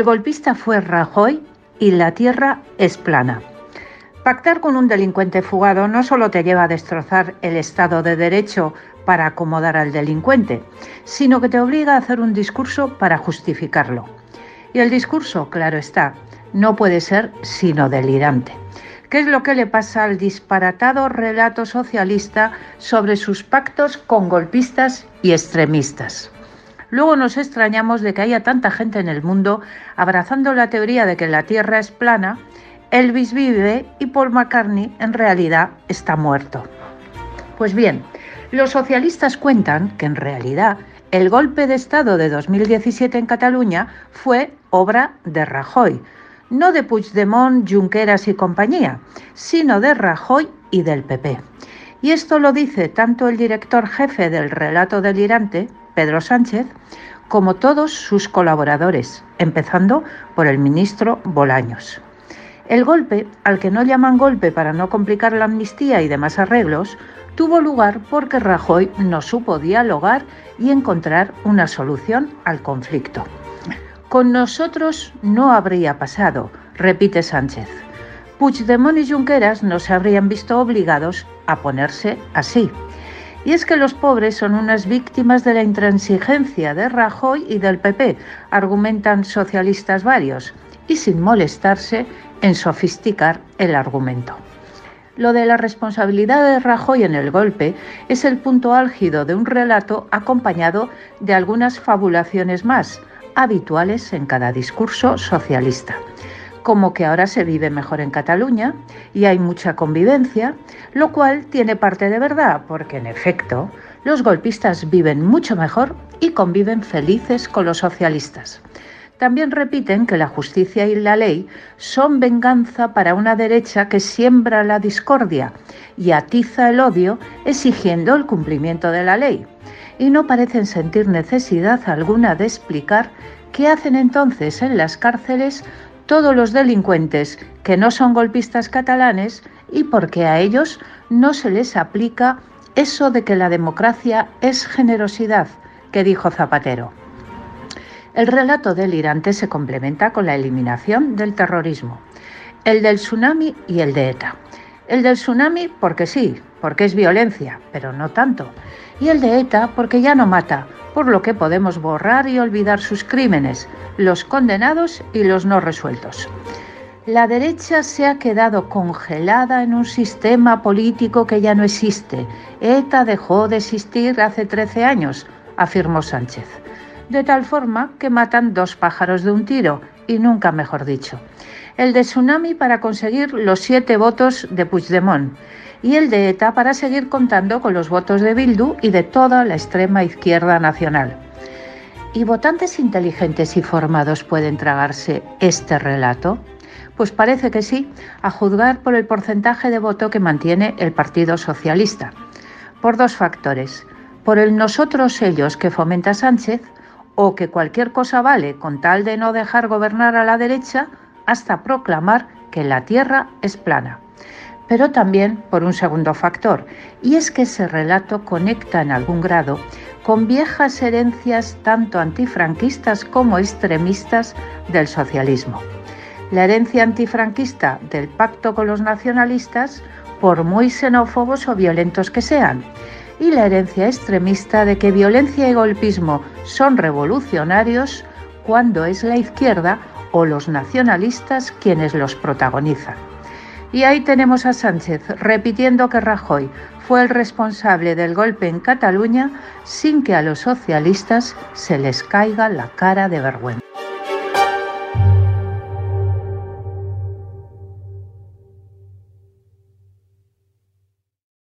El golpista fue Rajoy y la tierra es plana. Pactar con un delincuente fugado no solo te lleva a destrozar el Estado de Derecho para acomodar al delincuente, sino que te obliga a hacer un discurso para justificarlo. Y el discurso, claro está, no puede ser sino delirante. ¿Qué es lo que le pasa al disparatado relato socialista sobre sus pactos con golpistas y extremistas? Luego nos extrañamos de que haya tanta gente en el mundo abrazando la teoría de que la Tierra es plana, Elvis vive y Paul McCartney en realidad está muerto. Pues bien, los socialistas cuentan que en realidad el golpe de Estado de 2017 en Cataluña fue obra de Rajoy, no de Puigdemont, Junqueras y compañía, sino de Rajoy y del PP. Y esto lo dice tanto el director jefe del relato delirante, Pedro Sánchez, como todos sus colaboradores, empezando por el ministro Bolaños. El golpe, al que no llaman golpe para no complicar la amnistía y demás arreglos, tuvo lugar porque Rajoy no supo dialogar y encontrar una solución al conflicto. Con nosotros no habría pasado, repite Sánchez. Puigdemont y Junqueras no se habrían visto obligados a ponerse así. Y es que los pobres son unas víctimas de la intransigencia de Rajoy y del PP, argumentan socialistas varios, y sin molestarse en sofisticar el argumento. Lo de la responsabilidad de Rajoy en el golpe es el punto álgido de un relato acompañado de algunas fabulaciones más, habituales en cada discurso socialista como que ahora se vive mejor en Cataluña y hay mucha convivencia, lo cual tiene parte de verdad, porque en efecto los golpistas viven mucho mejor y conviven felices con los socialistas. También repiten que la justicia y la ley son venganza para una derecha que siembra la discordia y atiza el odio exigiendo el cumplimiento de la ley. Y no parecen sentir necesidad alguna de explicar qué hacen entonces en las cárceles todos los delincuentes que no son golpistas catalanes y porque a ellos no se les aplica eso de que la democracia es generosidad, que dijo Zapatero. El relato delirante se complementa con la eliminación del terrorismo, el del tsunami y el de ETA. El del tsunami porque sí, porque es violencia, pero no tanto. Y el de ETA porque ya no mata, por lo que podemos borrar y olvidar sus crímenes, los condenados y los no resueltos. La derecha se ha quedado congelada en un sistema político que ya no existe. ETA dejó de existir hace 13 años, afirmó Sánchez. De tal forma que matan dos pájaros de un tiro, y nunca mejor dicho. El de Tsunami para conseguir los siete votos de Puigdemont y el de ETA para seguir contando con los votos de Bildu y de toda la extrema izquierda nacional. ¿Y votantes inteligentes y formados pueden tragarse este relato? Pues parece que sí, a juzgar por el porcentaje de voto que mantiene el Partido Socialista. Por dos factores. Por el nosotros ellos que fomenta Sánchez o que cualquier cosa vale con tal de no dejar gobernar a la derecha hasta proclamar que la tierra es plana pero también por un segundo factor, y es que ese relato conecta en algún grado con viejas herencias tanto antifranquistas como extremistas del socialismo. La herencia antifranquista del pacto con los nacionalistas, por muy xenófobos o violentos que sean, y la herencia extremista de que violencia y golpismo son revolucionarios cuando es la izquierda o los nacionalistas quienes los protagonizan. Y ahí tenemos a Sánchez repitiendo que Rajoy fue el responsable del golpe en Cataluña sin que a los socialistas se les caiga la cara de vergüenza.